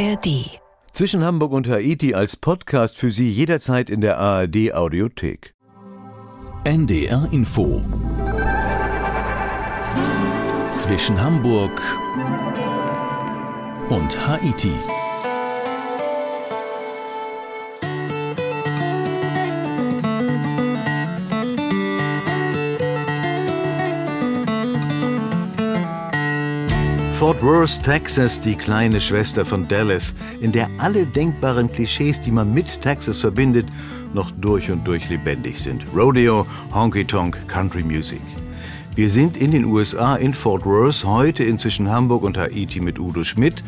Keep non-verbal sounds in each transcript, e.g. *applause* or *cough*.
ARD. Zwischen Hamburg und Haiti als Podcast für Sie jederzeit in der ARD Audiothek. NDR Info. Zwischen Hamburg und Haiti. Fort Worth, Texas, die kleine Schwester von Dallas, in der alle denkbaren Klischees, die man mit Texas verbindet, noch durch und durch lebendig sind. Rodeo, Honky Tonk, Country Music. Wir sind in den USA in Fort Worth, heute inzwischen Hamburg und Haiti mit Udo Schmidt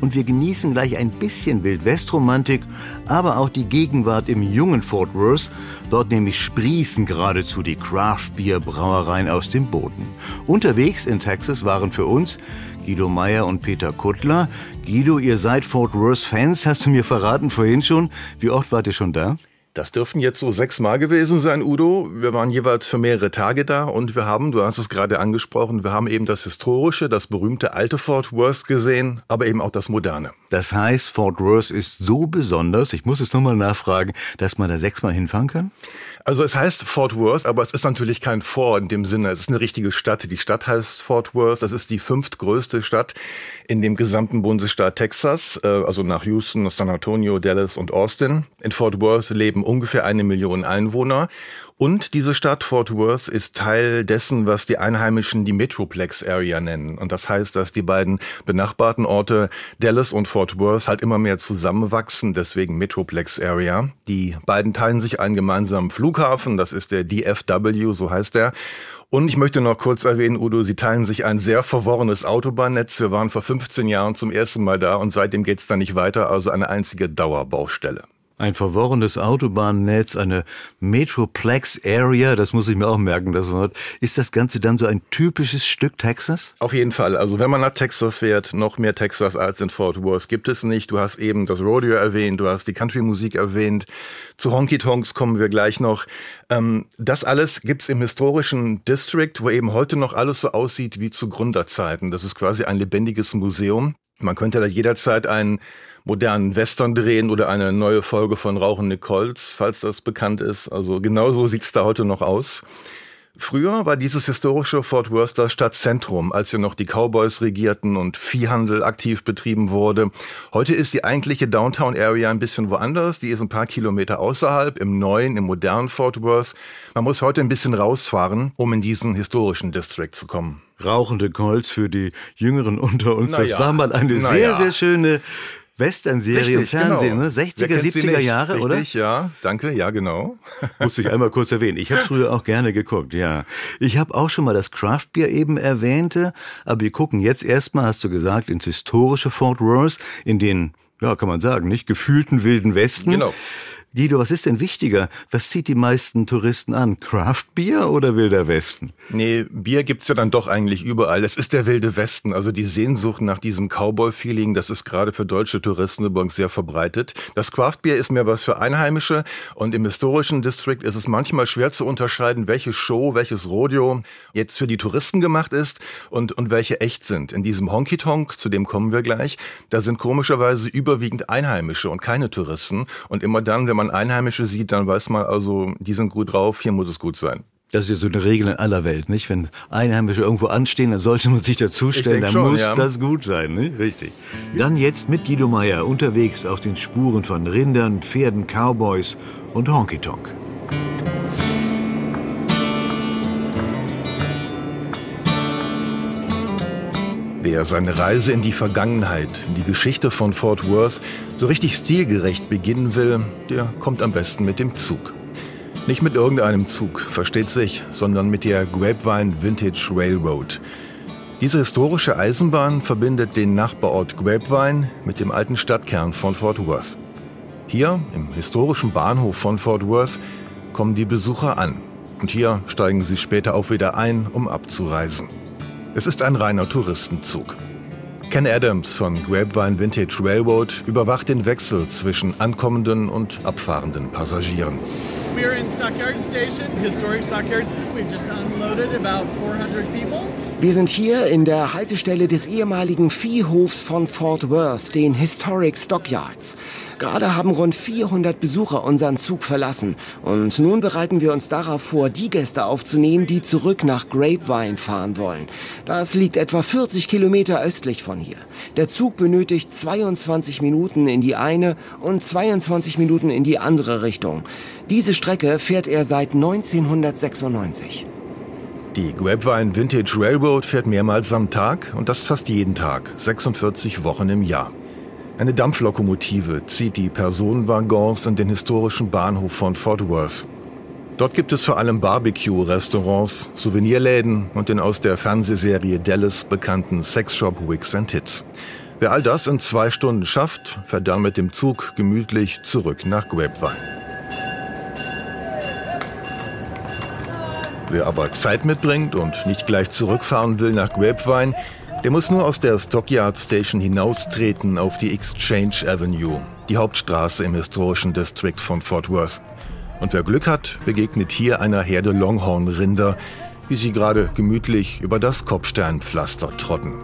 und wir genießen gleich ein bisschen Wildwestromantik, aber auch die Gegenwart im jungen Fort Worth. Dort nämlich sprießen geradezu die Craft Beer Brauereien aus dem Boden. Unterwegs in Texas waren für uns Guido Meyer und Peter Kuttler. Guido, ihr seid Fort Worth Fans, hast du mir verraten vorhin schon. Wie oft wart ihr schon da? Das dürften jetzt so sechs Mal gewesen sein, Udo. Wir waren jeweils für mehrere Tage da und wir haben, du hast es gerade angesprochen, wir haben eben das historische, das berühmte alte Fort Worth gesehen, aber eben auch das moderne. Das heißt, Fort Worth ist so besonders, ich muss es nochmal nachfragen, dass man da sechsmal hinfahren kann? Also es heißt Fort Worth, aber es ist natürlich kein Fort in dem Sinne. Es ist eine richtige Stadt. Die Stadt heißt Fort Worth. Das ist die fünftgrößte Stadt in dem gesamten Bundesstaat Texas, äh, also nach Houston, San Antonio, Dallas und Austin. In Fort Worth leben ungefähr eine Million Einwohner. Und diese Stadt Fort Worth ist Teil dessen, was die Einheimischen die Metroplex Area nennen. Und das heißt, dass die beiden benachbarten Orte Dallas und Fort Worth halt immer mehr zusammenwachsen, deswegen Metroplex Area. Die beiden teilen sich einen gemeinsamen Flughafen, das ist der DFW, so heißt er. Und ich möchte noch kurz erwähnen, Udo, Sie teilen sich ein sehr verworrenes Autobahnnetz. Wir waren vor 15 Jahren zum ersten Mal da und seitdem geht's da nicht weiter, also eine einzige Dauerbaustelle. Ein verworrenes Autobahnnetz, eine Metroplex Area, das muss ich mir auch merken, das Wort. Ist das Ganze dann so ein typisches Stück Texas? Auf jeden Fall. Also wenn man nach Texas fährt, noch mehr Texas als in Fort Worth gibt es nicht. Du hast eben das Rodeo erwähnt, du hast die Country-Musik erwähnt. Zu Honky Tonks kommen wir gleich noch. Ähm, das alles gibt's im historischen District, wo eben heute noch alles so aussieht wie zu Gründerzeiten. Das ist quasi ein lebendiges Museum. Man könnte da jederzeit einen modernen Western drehen oder eine neue Folge von Rauchen Nichols, falls das bekannt ist. Also genauso sieht's da heute noch aus. Früher war dieses historische Fort Worth das Stadtzentrum, als hier noch die Cowboys regierten und Viehhandel aktiv betrieben wurde. Heute ist die eigentliche Downtown Area ein bisschen woanders. Die ist ein paar Kilometer außerhalb, im neuen, im modernen Fort Worth. Man muss heute ein bisschen rausfahren, um in diesen historischen District zu kommen. Rauchende Colts für die Jüngeren unter uns. Na das ja. war mal eine Na sehr, ja. sehr schöne Western-Serie im Richtig, Fernsehen, genau. ne? 60er, Wer kennt sie 70er nicht? Jahre, Richtig, oder? ja. Danke, ja, genau. *laughs* Musste ich einmal kurz erwähnen. Ich habe früher auch gerne geguckt, ja. Ich habe auch schon mal das Craft Beer eben erwähnte, aber wir gucken jetzt erstmal, hast du gesagt, ins historische Fort Worth, in den, ja, kann man sagen, nicht gefühlten wilden Westen. Genau. Guido, was ist denn wichtiger? Was zieht die meisten Touristen an? Craft Beer oder Wilder Westen? Nee, Bier gibt's ja dann doch eigentlich überall. Es ist der wilde Westen, also die Sehnsucht nach diesem Cowboy-Feeling, das ist gerade für deutsche Touristen übrigens sehr verbreitet. Das Craft-Bier ist mehr was für Einheimische und im historischen District ist es manchmal schwer zu unterscheiden, welche Show, welches Rodeo jetzt für die Touristen gemacht ist und, und welche echt sind. In diesem Honky-Tonk, zu dem kommen wir gleich, da sind komischerweise überwiegend Einheimische und keine Touristen. Und immer dann, wenn man Einheimische sieht, dann weiß man also, die sind gut drauf, hier muss es gut sein. Das ist ja so eine Regel in aller Welt, nicht? Wenn Einheimische irgendwo anstehen, dann sollte man sich dazustellen, dann schon, muss ja. das gut sein, nicht? Richtig. Dann jetzt mit Guido Meier unterwegs auf den Spuren von Rindern, Pferden, Cowboys und Honky Tonk. Wer seine Reise in die Vergangenheit, in die Geschichte von Fort Worth so richtig stilgerecht beginnen will, der kommt am besten mit dem Zug. Nicht mit irgendeinem Zug, versteht sich, sondern mit der Grapevine Vintage Railroad. Diese historische Eisenbahn verbindet den Nachbarort Grapevine mit dem alten Stadtkern von Fort Worth. Hier, im historischen Bahnhof von Fort Worth, kommen die Besucher an. Und hier steigen sie später auch wieder ein, um abzureisen. Es ist ein reiner Touristenzug. Ken Adams von Grapevine Vintage Railroad überwacht den Wechsel zwischen ankommenden und abfahrenden Passagieren. We're in Stockyard Station, historic Stockyard. We've just unloaded about 400 people Wir sind hier in der Haltestelle des ehemaligen Viehhofs von Fort Worth, den Historic Stockyards. Gerade haben rund 400 Besucher unseren Zug verlassen und nun bereiten wir uns darauf vor, die Gäste aufzunehmen, die zurück nach Grapevine fahren wollen. Das liegt etwa 40 Kilometer östlich von hier. Der Zug benötigt 22 Minuten in die eine und 22 Minuten in die andere Richtung. Diese Strecke fährt er seit 1996. Die Grapevine Vintage Railroad fährt mehrmals am Tag und das fast jeden Tag, 46 Wochen im Jahr. Eine Dampflokomotive zieht die Personenwaggons in den historischen Bahnhof von Fort Worth. Dort gibt es vor allem Barbecue-Restaurants, Souvenirläden und den aus der Fernsehserie Dallas bekannten Sexshop Wigs and Hits. Wer all das in zwei Stunden schafft, fährt dann mit dem Zug gemütlich zurück nach Grapevine. Wer aber Zeit mitbringt und nicht gleich zurückfahren will nach Grapevine, der muss nur aus der Stockyard Station hinaustreten auf die Exchange Avenue, die Hauptstraße im historischen District von Fort Worth. Und wer Glück hat, begegnet hier einer Herde Longhorn-Rinder, wie sie gerade gemütlich über das Kopfsteinpflaster trotten.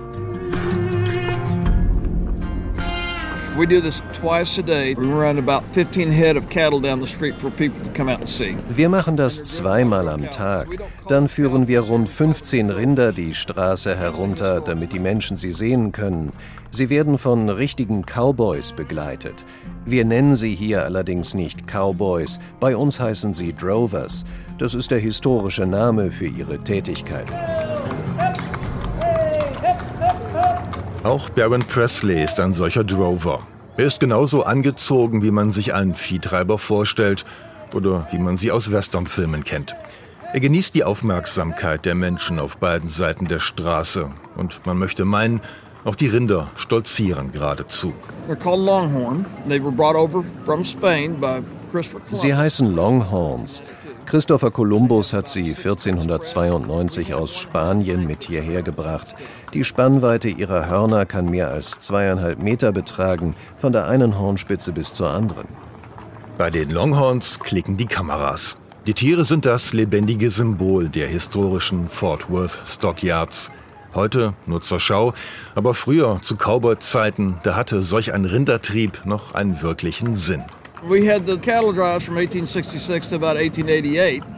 We do this twice a day. We run about 15 head of cattle down the street for people to come out and see. Wir machen das zweimal am Tag. Dann führen wir rund 15 Rinder die Straße herunter, damit die Menschen sie sehen können. Sie werden von richtigen Cowboys begleitet. Wir nennen sie hier allerdings nicht Cowboys, bei uns heißen sie Drovers. Das ist der historische Name für ihre Tätigkeit. Auch Baron Presley ist ein solcher Drover. Er ist genauso angezogen, wie man sich einen Viehtreiber vorstellt oder wie man sie aus Westernfilmen kennt. Er genießt die Aufmerksamkeit der Menschen auf beiden Seiten der Straße und man möchte meinen, auch die Rinder stolzieren geradezu. Sie heißen Longhorns. Christopher Columbus hat sie 1492 aus Spanien mit hierher gebracht. Die Spannweite ihrer Hörner kann mehr als zweieinhalb Meter betragen, von der einen Hornspitze bis zur anderen. Bei den Longhorns klicken die Kameras. Die Tiere sind das lebendige Symbol der historischen Fort Worth Stockyards. Heute nur zur Schau, aber früher zu Cowboy-Zeiten, da hatte solch ein Rindertrieb noch einen wirklichen Sinn.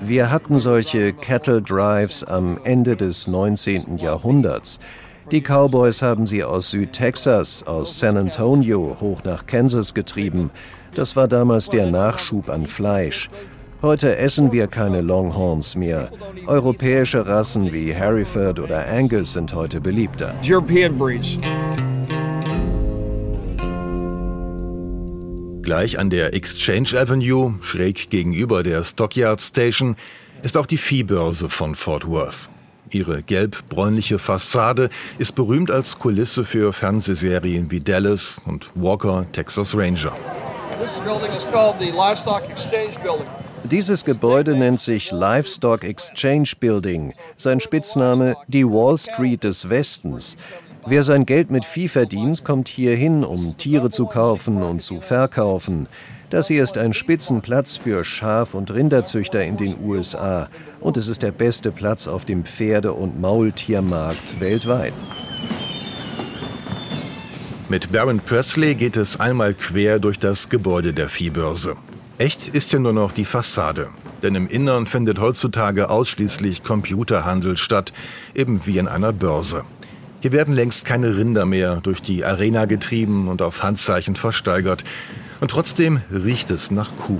Wir hatten solche Cattle Drives am Ende des 19. Jahrhunderts. Die Cowboys haben sie aus Südtexas, aus San Antonio hoch nach Kansas getrieben. Das war damals der Nachschub an Fleisch. Heute essen wir keine Longhorns mehr. Europäische Rassen wie Hereford oder Angus sind heute beliebter. European breeds. Gleich an der Exchange Avenue, schräg gegenüber der Stockyard Station, ist auch die Viehbörse von Fort Worth. Ihre gelb-bräunliche Fassade ist berühmt als Kulisse für Fernsehserien wie Dallas und Walker, Texas Ranger. Dieses Gebäude nennt sich Livestock Exchange Building, sein Spitzname die Wall Street des Westens. Wer sein Geld mit Vieh verdient, kommt hierhin, um Tiere zu kaufen und zu verkaufen. Das hier ist ein Spitzenplatz für Schaf- und Rinderzüchter in den USA und es ist der beste Platz auf dem Pferde- und Maultiermarkt weltweit. Mit Baron Presley geht es einmal quer durch das Gebäude der Viehbörse. Echt ist ja nur noch die Fassade. Denn im Innern findet heutzutage ausschließlich Computerhandel statt, eben wie in einer Börse. Hier werden längst keine Rinder mehr durch die Arena getrieben und auf Handzeichen versteigert. Und trotzdem riecht es nach Kuh.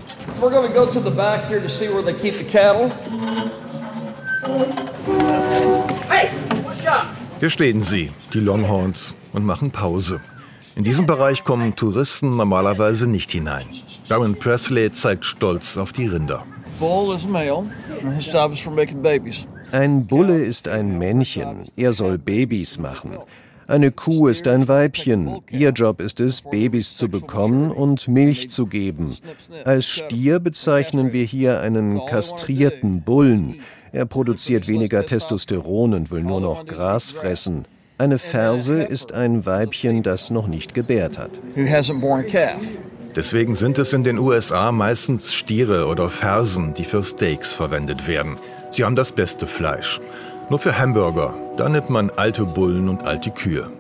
Hier stehen sie, die Longhorns, und machen Pause. In diesem Bereich kommen Touristen normalerweise nicht hinein. Baron Presley zeigt stolz auf die Rinder. Bull is male, and his job is for making babies. Ein Bulle ist ein Männchen, er soll Babys machen. Eine Kuh ist ein Weibchen, ihr Job ist es, Babys zu bekommen und Milch zu geben. Als Stier bezeichnen wir hier einen kastrierten Bullen. Er produziert weniger Testosteron und will nur noch Gras fressen. Eine Ferse ist ein Weibchen, das noch nicht gebärt hat. Deswegen sind es in den USA meistens Stiere oder Fersen, die für Steaks verwendet werden. Sie haben das beste Fleisch. Nur für Hamburger, da nimmt man alte Bullen und alte Kühe.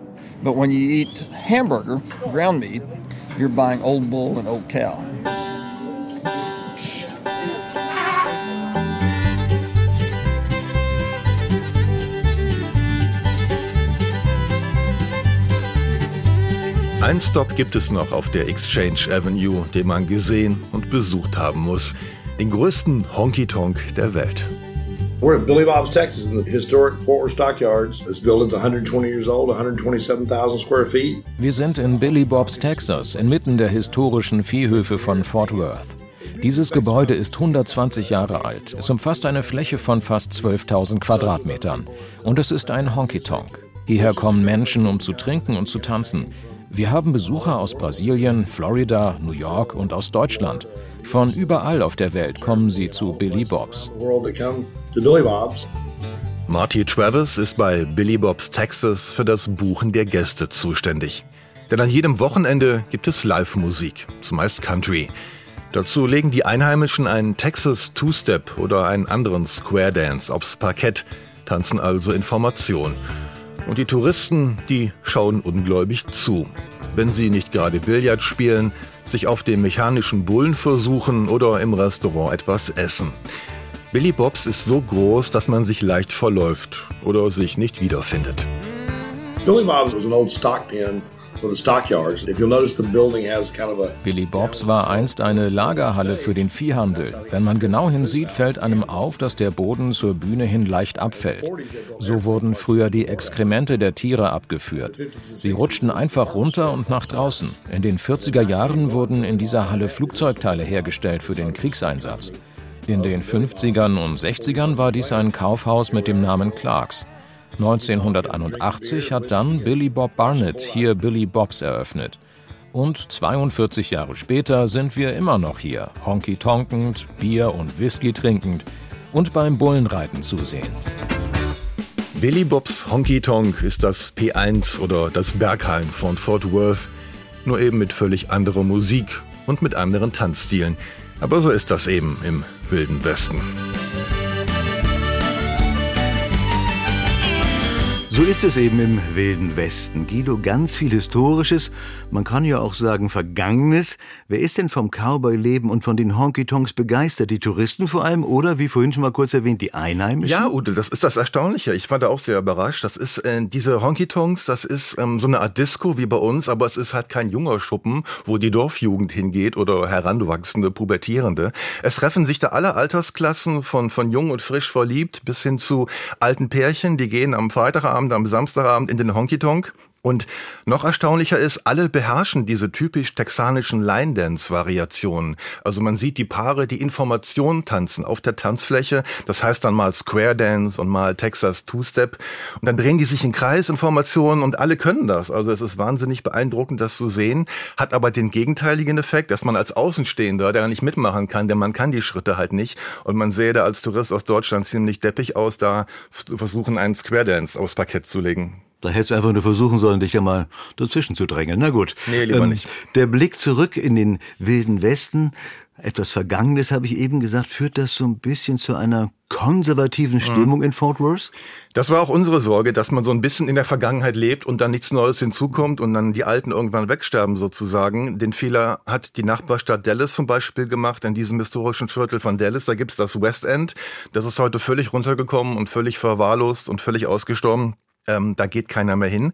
But when you eat hamburger, ground meat, you're buying old bull and old cow. Ein Stop gibt es noch auf der Exchange Avenue, den man gesehen und besucht haben muss. Den größten Honky Tonk der Welt. We're in Billy Bob's, Texas, in the historic Fort Worth Stockyards. This building's 120 years old, 127,000 square feet. Wir sind in Billy Bob's, Texas, inmitten der historischen Viehhöfe von Fort Worth. Dieses Gebäude ist 120 Jahre alt. Es umfasst eine Fläche von fast 12.000 Quadratmetern. Und es ist ein Honky-Tonk. Hierher kommen Menschen, um zu trinken und zu tanzen. Wir haben Besucher aus Brasilien, Florida, New York und aus Deutschland. Von überall auf der Welt kommen sie zu Billy Bobs. Marty Travis ist bei Billy Bobs Texas für das Buchen der Gäste zuständig. Denn an jedem Wochenende gibt es Live-Musik, zumeist Country. Dazu legen die Einheimischen einen Texas Two-Step oder einen anderen Square Dance aufs Parkett, tanzen also in Formation. Und die Touristen, die schauen ungläubig zu. Wenn sie nicht gerade Billard spielen, sich auf dem mechanischen Bullen versuchen oder im Restaurant etwas essen. Billy Bobs ist so groß, dass man sich leicht verläuft oder sich nicht wiederfindet. Billy Bob's was an old stock pen Billy Bobs war einst eine Lagerhalle für den Viehhandel. Wenn man genau hinsieht, fällt einem auf, dass der Boden zur Bühne hin leicht abfällt. So wurden früher die Exkremente der Tiere abgeführt. Sie rutschten einfach runter und nach draußen. In den 40er Jahren wurden in dieser Halle Flugzeugteile hergestellt für den Kriegseinsatz. In den 50ern und 60ern war dies ein Kaufhaus mit dem Namen Clarks. 1981 hat dann Billy Bob Barnett hier Billy Bobs eröffnet. Und 42 Jahre später sind wir immer noch hier, honky tonkend, Bier und Whisky trinkend und beim Bullenreiten zusehen. Billy Bobs Honky Tonk ist das P1 oder das Berghain von Fort Worth, nur eben mit völlig anderer Musik und mit anderen Tanzstilen. Aber so ist das eben im Wilden Westen. So ist es eben im Wilden Westen. Guido, ganz viel Historisches, man kann ja auch sagen Vergangenes. Wer ist denn vom Cowboy-Leben und von den Honky-Tonks begeistert? Die Touristen vor allem oder, wie vorhin schon mal kurz erwähnt, die Einheimischen? Ja, Ute, das ist das Erstaunliche. Ich war da auch sehr überrascht. Das ist, äh, diese Honky-Tonks, das ist ähm, so eine Art Disco wie bei uns, aber es ist halt kein junger Schuppen, wo die Dorfjugend hingeht oder heranwachsende Pubertierende. Es treffen sich da alle Altersklassen von, von jung und frisch verliebt bis hin zu alten Pärchen, die gehen am Freitagabend Abend, am Samstagabend in den Honky Tonk. Und noch erstaunlicher ist, alle beherrschen diese typisch texanischen Line-Dance-Variationen. Also man sieht die Paare, die Informationen tanzen auf der Tanzfläche. Das heißt dann mal Square Dance und mal Texas Two-Step. Und dann drehen die sich in Kreis, Informationen und alle können das. Also es ist wahnsinnig beeindruckend, das zu sehen. Hat aber den gegenteiligen Effekt, dass man als Außenstehender, der nicht mitmachen kann, denn man kann die Schritte halt nicht. Und man sähe da als Tourist aus Deutschland ziemlich deppig aus, da versuchen einen Square Dance aufs Parkett zu legen. Da hättest du einfach nur versuchen sollen, dich ja mal dazwischen zu drängeln. Na gut. Nee, lieber ähm, nicht. Der Blick zurück in den wilden Westen, etwas Vergangenes habe ich eben gesagt, führt das so ein bisschen zu einer konservativen Stimmung mhm. in Fort Worth? Das war auch unsere Sorge, dass man so ein bisschen in der Vergangenheit lebt und dann nichts Neues hinzukommt und dann die Alten irgendwann wegsterben sozusagen. Den Fehler hat die Nachbarstadt Dallas zum Beispiel gemacht, in diesem historischen Viertel von Dallas. Da gibt's das West End. Das ist heute völlig runtergekommen und völlig verwahrlost und völlig ausgestorben. Ähm, da geht keiner mehr hin.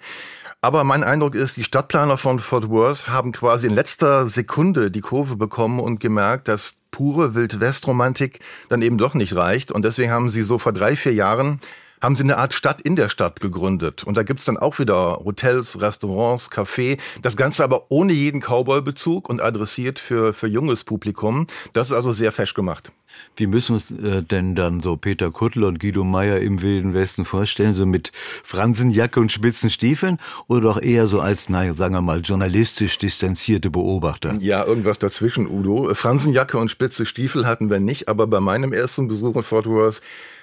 Aber mein Eindruck ist, die Stadtplaner von Fort Worth haben quasi in letzter Sekunde die Kurve bekommen und gemerkt, dass pure Wild-West-Romantik dann eben doch nicht reicht. Und deswegen haben sie so vor drei, vier Jahren haben sie eine Art Stadt in der Stadt gegründet. Und da gibt's dann auch wieder Hotels, Restaurants, Café. Das Ganze aber ohne jeden Cowboy-Bezug und adressiert für, für junges Publikum. Das ist also sehr fesch gemacht. Wie müssen wir uns äh, denn dann so Peter Kuttler und Guido Meyer im Wilden Westen vorstellen? So mit Fransenjacke und spitzen Stiefeln? Oder doch eher so als, naja, sagen wir mal, journalistisch distanzierte Beobachter? Ja, irgendwas dazwischen, Udo. Fransenjacke und spitze Stiefel hatten wir nicht, aber bei meinem ersten Besuch in Fort Worth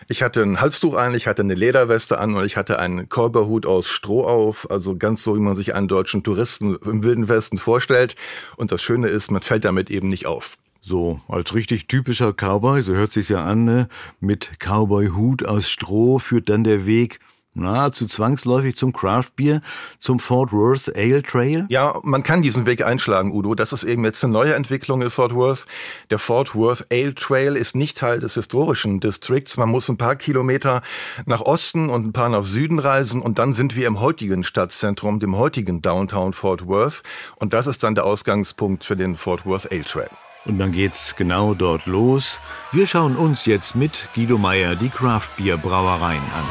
ich hatte ein Halstuch an, ich hatte eine Lederweste an und ich hatte einen Kolberhut aus Stroh auf, also ganz so, wie man sich einen deutschen Touristen im Wilden Westen vorstellt. Und das Schöne ist, man fällt damit eben nicht auf. So, als richtig typischer Cowboy, so hört sich's ja an, ne? mit Cowboy-Hut aus Stroh führt dann der Weg nahezu zwangsläufig zum Craft Beer, zum Fort Worth Ale Trail? Ja, man kann diesen Weg einschlagen, Udo. Das ist eben jetzt eine neue Entwicklung in Fort Worth. Der Fort Worth Ale Trail ist nicht Teil des historischen Districts. Man muss ein paar Kilometer nach Osten und ein paar nach Süden reisen und dann sind wir im heutigen Stadtzentrum, dem heutigen Downtown Fort Worth. Und das ist dann der Ausgangspunkt für den Fort Worth Ale Trail. Und dann geht's genau dort los. Wir schauen uns jetzt mit Guido Meyer die Craft Beer Brauereien an.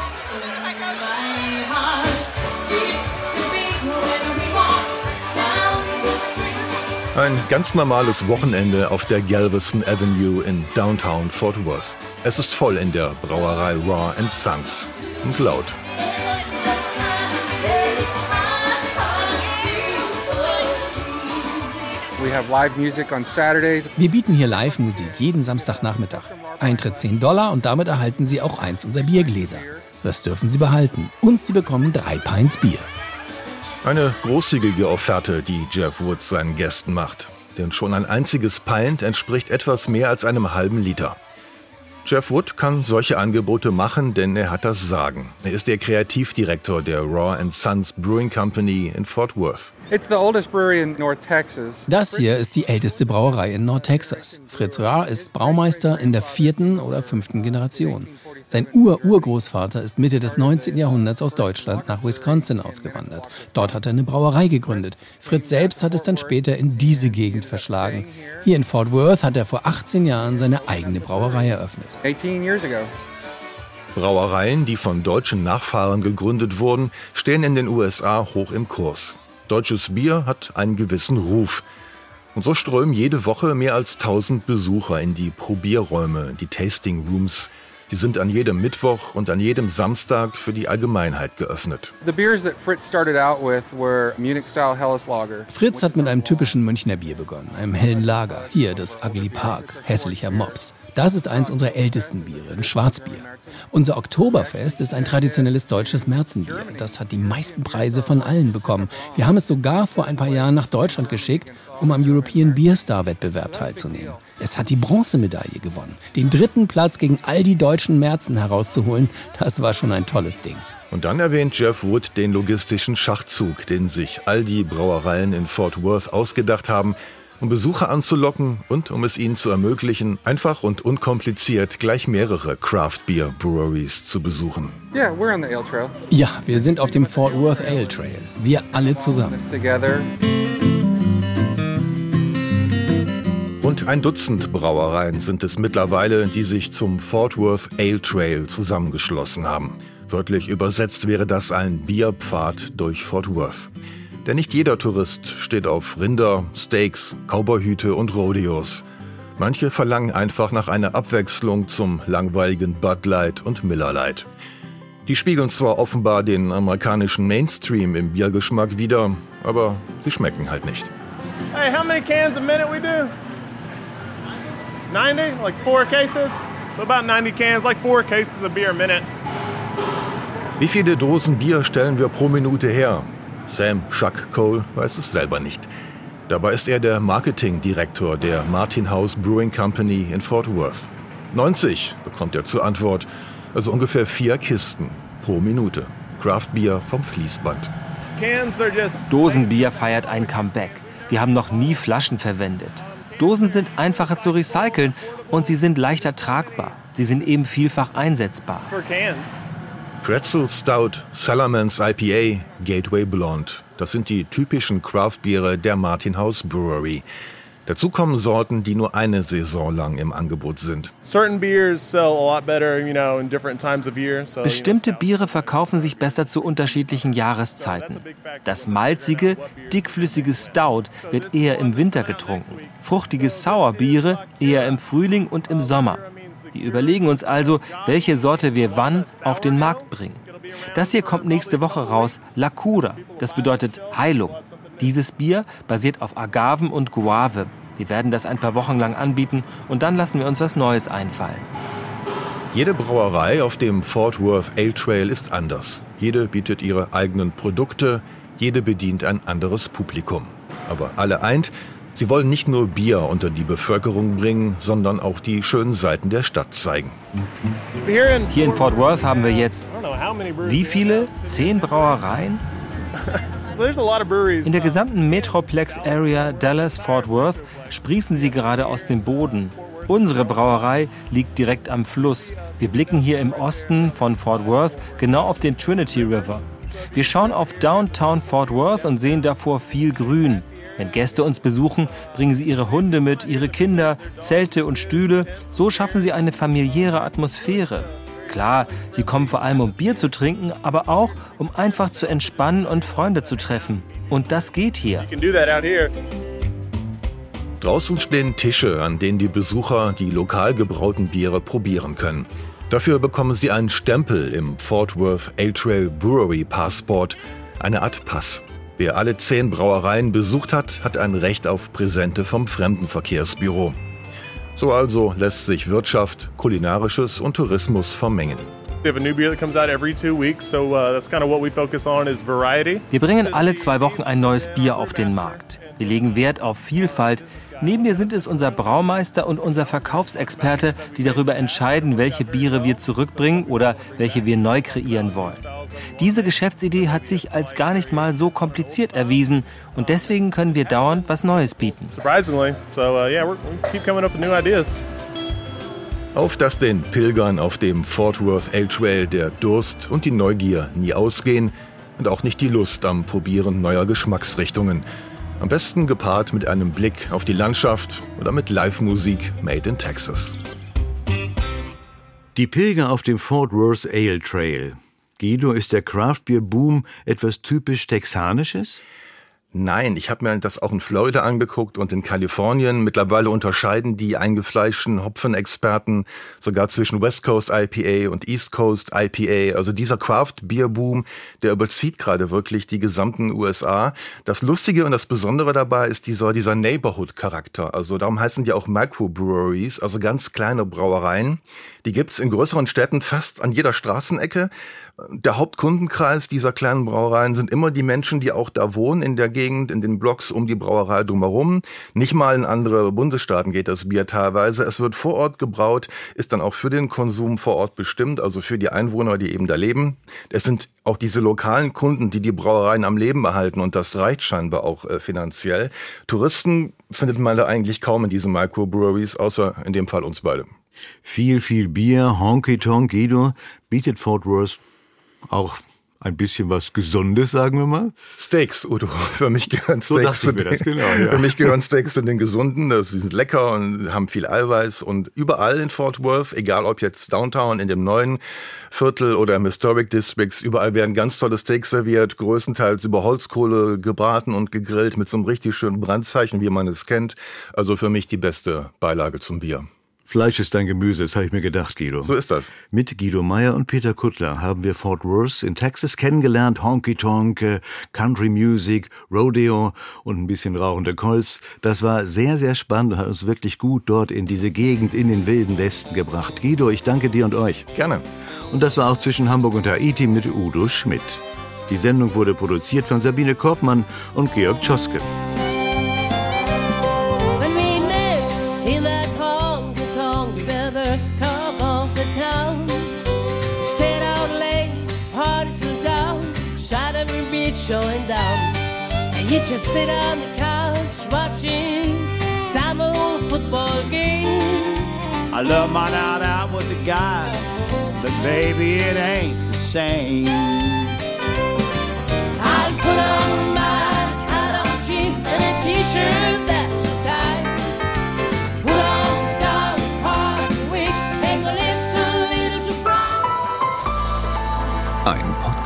Ein ganz normales Wochenende auf der Galveston Avenue in Downtown Fort Worth. Es ist voll in der Brauerei Raw and Sons und laut. Wir bieten hier Live-Musik jeden Samstagnachmittag. Eintritt 10 Dollar und damit erhalten Sie auch eins unserer Biergläser. Das dürfen Sie behalten. Und Sie bekommen drei Pints Bier. Eine großzügige Offerte, die Jeff Woods seinen Gästen macht. Denn schon ein einziges Pint entspricht etwas mehr als einem halben Liter. Jeff Wood kann solche Angebote machen, denn er hat das Sagen. Er ist der Kreativdirektor der Raw Sons Brewing Company in Fort Worth. Das hier ist die älteste Brauerei in Nordtexas. Fritz Rahr ist Braumeister in der vierten oder fünften Generation. Sein Ur-Urgroßvater ist Mitte des 19. Jahrhunderts aus Deutschland nach Wisconsin ausgewandert. Dort hat er eine Brauerei gegründet. Fritz selbst hat es dann später in diese Gegend verschlagen. Hier in Fort Worth hat er vor 18 Jahren seine eigene Brauerei eröffnet. 18 years ago. Brauereien, die von deutschen Nachfahren gegründet wurden, stehen in den USA hoch im Kurs. Deutsches Bier hat einen gewissen Ruf. Und so strömen jede Woche mehr als 1000 Besucher in die Probierräume, die Tasting Rooms, die sind an jedem Mittwoch und an jedem Samstag für die Allgemeinheit geöffnet. Fritz hat mit einem typischen Münchner Bier begonnen, einem hellen Lager. Hier das Ugly Park, hässlicher Mops. Das ist eins unserer ältesten Biere, ein Schwarzbier. Unser Oktoberfest ist ein traditionelles deutsches Märzenbier. Das hat die meisten Preise von allen bekommen. Wir haben es sogar vor ein paar Jahren nach Deutschland geschickt, um am European Beer Star Wettbewerb teilzunehmen. Es hat die Bronzemedaille gewonnen. Den dritten Platz gegen all die deutschen Märzen herauszuholen, das war schon ein tolles Ding. Und dann erwähnt Jeff Wood den logistischen Schachzug, den sich all die Brauereien in Fort Worth ausgedacht haben, um Besucher anzulocken und um es ihnen zu ermöglichen, einfach und unkompliziert gleich mehrere Craft Beer Breweries zu besuchen. Ja, wir sind auf dem Fort Worth Ale Trail. Wir alle zusammen. Rund ein Dutzend Brauereien sind es mittlerweile, die sich zum Fort Worth Ale Trail zusammengeschlossen haben. Wörtlich übersetzt wäre das ein Bierpfad durch Fort Worth. Denn nicht jeder Tourist steht auf Rinder, Steaks, Cowboyhüte und Rodeos. Manche verlangen einfach nach einer Abwechslung zum langweiligen Bud Light und Miller Light. Die spiegeln zwar offenbar den amerikanischen Mainstream im Biergeschmack wider, aber sie schmecken halt nicht. Hey, how many cans a minute we do? 90? Like four cases? So about 90 cans, like four cases of beer a minute. Wie viele Dosen Bier stellen wir pro Minute her? Sam Chuck Cole weiß es selber nicht. Dabei ist er der Marketingdirektor der Martin House Brewing Company in Fort Worth. 90 bekommt er zur Antwort, also ungefähr vier Kisten pro Minute. Craftbier vom Fließband. Dosenbier feiert ein Comeback. Wir haben noch nie Flaschen verwendet. Dosen sind einfacher zu recyceln und sie sind leichter tragbar. Sie sind eben vielfach einsetzbar. Pretzel Stout, Salamans IPA, Gateway Blonde. Das sind die typischen Craftbiere der Martin House Brewery. Dazu kommen Sorten, die nur eine Saison lang im Angebot sind. Bestimmte Biere verkaufen sich besser zu unterschiedlichen Jahreszeiten. Das malzige, dickflüssige Stout wird eher im Winter getrunken. Fruchtige Sauerbiere eher im Frühling und im Sommer. Wir überlegen uns also, welche Sorte wir wann auf den Markt bringen. Das hier kommt nächste Woche raus, La Cura. Das bedeutet Heilung. Dieses Bier basiert auf Agaven und Guave. Wir werden das ein paar Wochen lang anbieten und dann lassen wir uns was Neues einfallen. Jede Brauerei auf dem Fort Worth Ale Trail ist anders. Jede bietet ihre eigenen Produkte, jede bedient ein anderes Publikum. Aber alle eint, Sie wollen nicht nur Bier unter die Bevölkerung bringen, sondern auch die schönen Seiten der Stadt zeigen. Hier in Fort Worth haben wir jetzt wie viele? Zehn Brauereien? *laughs* In der gesamten Metroplex Area Dallas-Fort Worth sprießen sie gerade aus dem Boden. Unsere Brauerei liegt direkt am Fluss. Wir blicken hier im Osten von Fort Worth genau auf den Trinity River. Wir schauen auf Downtown Fort Worth und sehen davor viel Grün. Wenn Gäste uns besuchen, bringen sie ihre Hunde mit, ihre Kinder, Zelte und Stühle. So schaffen sie eine familiäre Atmosphäre. Klar, sie kommen vor allem um Bier zu trinken, aber auch um einfach zu entspannen und Freunde zu treffen. Und das geht hier. Draußen stehen Tische, an denen die Besucher die lokal gebrauten Biere probieren können. Dafür bekommen sie einen Stempel im Fort Worth A Trail Brewery Passport, eine Art Pass. Wer alle zehn Brauereien besucht hat, hat ein Recht auf Präsente vom Fremdenverkehrsbüro. So also lässt sich Wirtschaft, Kulinarisches und Tourismus vermengen. Wir bringen alle zwei Wochen ein neues Bier auf den Markt. Wir legen Wert auf Vielfalt. Neben mir sind es unser Braumeister und unser Verkaufsexperte, die darüber entscheiden, welche Biere wir zurückbringen oder welche wir neu kreieren wollen. Diese Geschäftsidee hat sich als gar nicht mal so kompliziert erwiesen und deswegen können wir dauernd was Neues bieten. Uh, auf dass den Pilgern auf dem Fort Worth L Trail der Durst und die Neugier nie ausgehen und auch nicht die Lust am Probieren neuer Geschmacksrichtungen. Am besten gepaart mit einem Blick auf die Landschaft oder mit Live-Musik made in Texas. Die Pilger auf dem Fort Worth Ale Trail. Guido, ist der Craft-Bier-Boom etwas typisch Texanisches? Nein, ich habe mir das auch in Florida angeguckt und in Kalifornien. Mittlerweile unterscheiden die eingefleischten Hopfenexperten sogar zwischen West Coast IPA und East Coast IPA. Also dieser Craft Beer Boom, der überzieht gerade wirklich die gesamten USA. Das Lustige und das Besondere dabei ist dieser, dieser Neighborhood Charakter. Also darum heißen die auch Microbreweries, also ganz kleine Brauereien. Die gibt's in größeren Städten fast an jeder Straßenecke. Der Hauptkundenkreis dieser kleinen Brauereien sind immer die Menschen, die auch da wohnen, in der Gegend, in den Blocks um die Brauerei drumherum. Nicht mal in andere Bundesstaaten geht das Bier teilweise. Es wird vor Ort gebraut, ist dann auch für den Konsum vor Ort bestimmt, also für die Einwohner, die eben da leben. Es sind auch diese lokalen Kunden, die die Brauereien am Leben behalten und das reicht scheinbar auch äh, finanziell. Touristen findet man da eigentlich kaum in diesen Microbreweries, außer in dem Fall uns beide. Viel, viel Bier, Honky Tonk, Guido, bietet Fort Worth auch ein bisschen was Gesundes, sagen wir mal. Steaks, Udo. *laughs* Für mich gehören Steaks, so zu, den, genau, ja. für mich gehören Steaks zu den gesunden. Das sind lecker und haben viel Eiweiß. Und überall in Fort Worth, egal ob jetzt Downtown in dem neuen Viertel oder im Historic Districts, überall werden ganz tolle Steaks serviert, größtenteils über Holzkohle gebraten und gegrillt mit so einem richtig schönen Brandzeichen, wie man es kennt. Also für mich die beste Beilage zum Bier. Fleisch ist dein Gemüse, das habe ich mir gedacht, Guido. So ist das. Mit Guido Meyer und Peter Kuttler haben wir Fort Worth in Texas kennengelernt. Honky Tonk, äh, Country Music, Rodeo und ein bisschen rauchende Colts. Das war sehr, sehr spannend und hat uns wirklich gut dort in diese Gegend, in den wilden Westen gebracht. Guido, ich danke dir und euch. Gerne. Und das war auch zwischen Hamburg und Haiti mit Udo Schmidt. Die Sendung wurde produziert von Sabine Korbmann und Georg Tschoske. Showing down. And you just sit on the couch watching some old football game. I love my night out with the guy, but baby, it ain't the same. I'll put on my cut off jeans and a t-shirt that's